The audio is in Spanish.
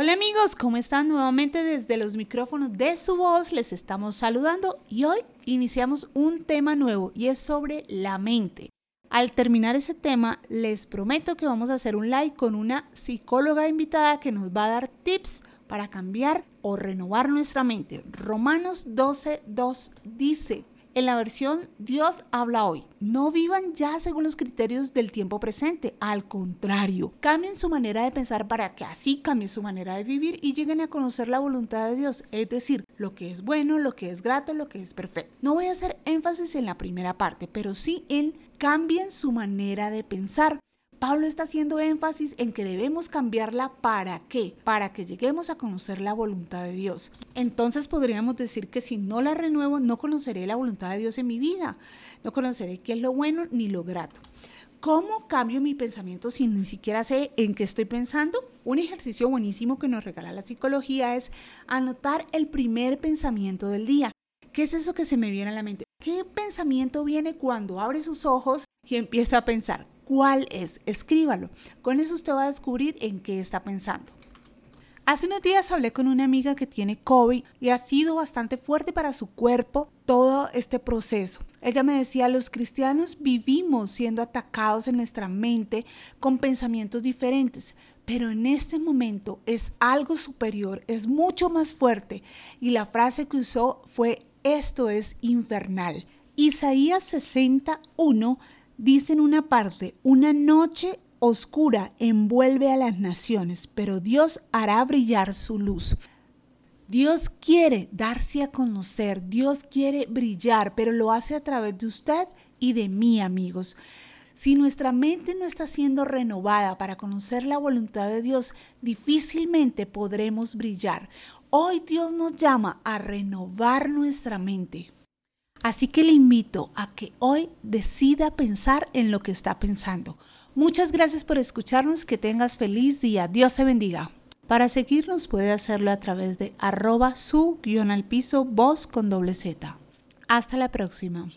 Hola amigos, ¿cómo están? Nuevamente desde los micrófonos de su voz les estamos saludando y hoy iniciamos un tema nuevo y es sobre la mente. Al terminar ese tema, les prometo que vamos a hacer un live con una psicóloga invitada que nos va a dar tips para cambiar o renovar nuestra mente. Romanos 12.2 dice, en la versión Dios habla hoy. No vivan ya según los criterios del tiempo presente. Al contrario, cambien su manera de pensar para que así cambie su manera de vivir y lleguen a conocer la voluntad de Dios. Es decir, lo que es bueno, lo que es grato, lo que es perfecto. No voy a hacer énfasis en la primera parte, pero sí en cambien su manera de pensar. Pablo está haciendo énfasis en que debemos cambiarla para qué? Para que lleguemos a conocer la voluntad de Dios. Entonces podríamos decir que si no la renuevo, no conoceré la voluntad de Dios en mi vida. No conoceré qué es lo bueno ni lo grato. ¿Cómo cambio mi pensamiento si ni siquiera sé en qué estoy pensando? Un ejercicio buenísimo que nos regala la psicología es anotar el primer pensamiento del día. ¿Qué es eso que se me viene a la mente? ¿Qué pensamiento viene cuando abre sus ojos y empieza a pensar? Cuál es, escríbalo. Con eso usted va a descubrir en qué está pensando. Hace unos días hablé con una amiga que tiene COVID y ha sido bastante fuerte para su cuerpo todo este proceso. Ella me decía, los cristianos vivimos siendo atacados en nuestra mente con pensamientos diferentes, pero en este momento es algo superior, es mucho más fuerte. Y la frase que usó fue, esto es infernal. Isaías 61 Dice en una parte, una noche oscura envuelve a las naciones, pero Dios hará brillar su luz. Dios quiere darse a conocer, Dios quiere brillar, pero lo hace a través de usted y de mí, amigos. Si nuestra mente no está siendo renovada para conocer la voluntad de Dios, difícilmente podremos brillar. Hoy Dios nos llama a renovar nuestra mente. Así que le invito a que hoy decida pensar en lo que está pensando. Muchas gracias por escucharnos, que tengas feliz día, Dios te bendiga. Para seguirnos puede hacerlo a través de arroba su guion al piso voz con doble Z. Hasta la próxima.